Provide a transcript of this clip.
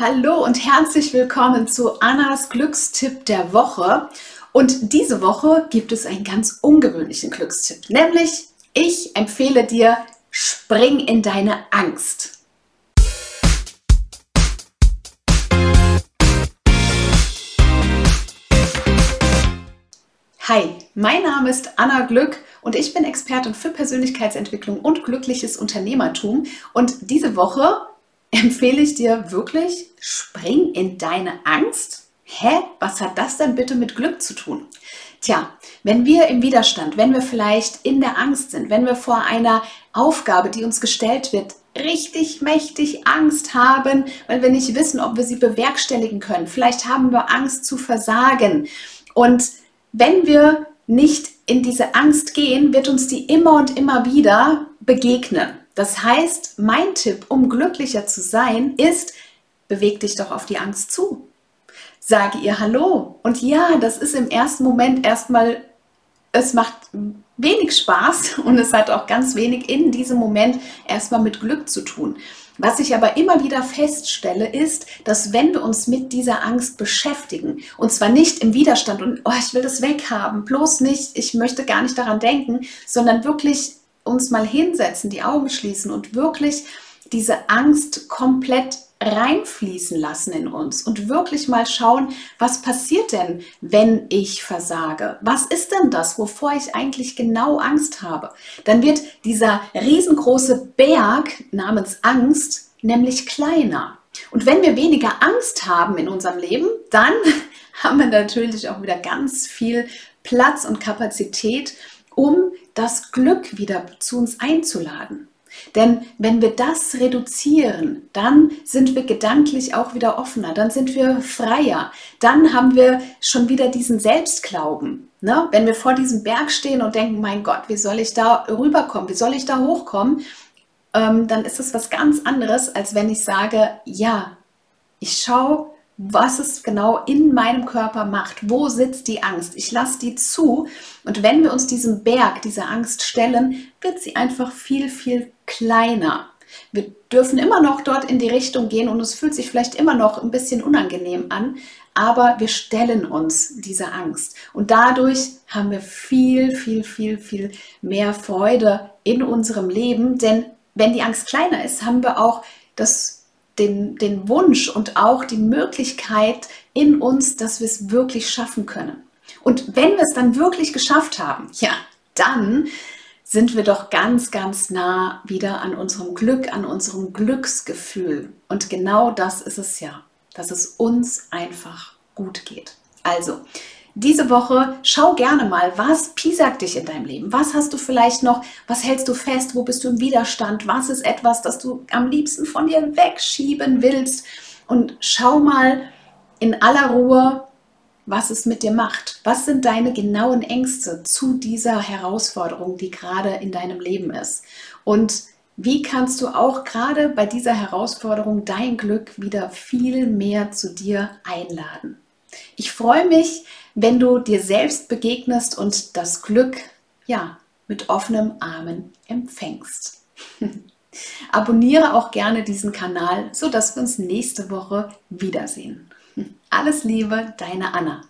Hallo und herzlich willkommen zu Annas Glückstipp der Woche. Und diese Woche gibt es einen ganz ungewöhnlichen Glückstipp, nämlich ich empfehle dir, spring in deine Angst. Hi, mein Name ist Anna Glück und ich bin Expertin für Persönlichkeitsentwicklung und glückliches Unternehmertum. Und diese Woche empfehle ich dir wirklich, spring in deine Angst. Hä? Was hat das denn bitte mit Glück zu tun? Tja, wenn wir im Widerstand, wenn wir vielleicht in der Angst sind, wenn wir vor einer Aufgabe, die uns gestellt wird, richtig mächtig Angst haben, weil wir nicht wissen, ob wir sie bewerkstelligen können. Vielleicht haben wir Angst zu versagen. Und wenn wir nicht in diese Angst gehen, wird uns die immer und immer wieder begegnen. Das heißt, mein Tipp, um glücklicher zu sein, ist, beweg dich doch auf die Angst zu. Sage ihr Hallo. Und ja, das ist im ersten Moment erstmal, es macht wenig Spaß und es hat auch ganz wenig in diesem Moment erstmal mit Glück zu tun. Was ich aber immer wieder feststelle, ist, dass wenn wir uns mit dieser Angst beschäftigen, und zwar nicht im Widerstand und oh, ich will das weghaben, bloß nicht, ich möchte gar nicht daran denken, sondern wirklich uns mal hinsetzen, die Augen schließen und wirklich diese Angst komplett reinfließen lassen in uns und wirklich mal schauen, was passiert denn, wenn ich versage? Was ist denn das, wovor ich eigentlich genau Angst habe? Dann wird dieser riesengroße Berg namens Angst nämlich kleiner. Und wenn wir weniger Angst haben in unserem Leben, dann haben wir natürlich auch wieder ganz viel Platz und Kapazität, um das Glück wieder zu uns einzuladen. Denn wenn wir das reduzieren, dann sind wir gedanklich auch wieder offener, dann sind wir freier, dann haben wir schon wieder diesen Selbstglauben. Ne? Wenn wir vor diesem Berg stehen und denken, mein Gott, wie soll ich da rüberkommen, wie soll ich da hochkommen, ähm, dann ist es was ganz anderes, als wenn ich sage, ja, ich schaue was es genau in meinem Körper macht. Wo sitzt die Angst? Ich lasse die zu. Und wenn wir uns diesem Berg, dieser Angst stellen, wird sie einfach viel, viel kleiner. Wir dürfen immer noch dort in die Richtung gehen und es fühlt sich vielleicht immer noch ein bisschen unangenehm an, aber wir stellen uns dieser Angst. Und dadurch haben wir viel, viel, viel, viel mehr Freude in unserem Leben, denn wenn die Angst kleiner ist, haben wir auch das den, den Wunsch und auch die Möglichkeit in uns, dass wir es wirklich schaffen können. Und wenn wir es dann wirklich geschafft haben, ja, dann sind wir doch ganz, ganz nah wieder an unserem Glück, an unserem Glücksgefühl. Und genau das ist es ja, dass es uns einfach gut geht. Also, diese Woche schau gerne mal, was piesackt dich in deinem Leben? Was hast du vielleicht noch? Was hältst du fest? Wo bist du im Widerstand? Was ist etwas, das du am liebsten von dir wegschieben willst? Und schau mal in aller Ruhe, was es mit dir macht. Was sind deine genauen Ängste zu dieser Herausforderung, die gerade in deinem Leben ist? Und wie kannst du auch gerade bei dieser Herausforderung dein Glück wieder viel mehr zu dir einladen? Ich freue mich, wenn du dir selbst begegnest und das Glück, ja, mit offenen Armen empfängst. Abonniere auch gerne diesen Kanal, sodass wir uns nächste Woche wiedersehen. Alles Liebe, deine Anna.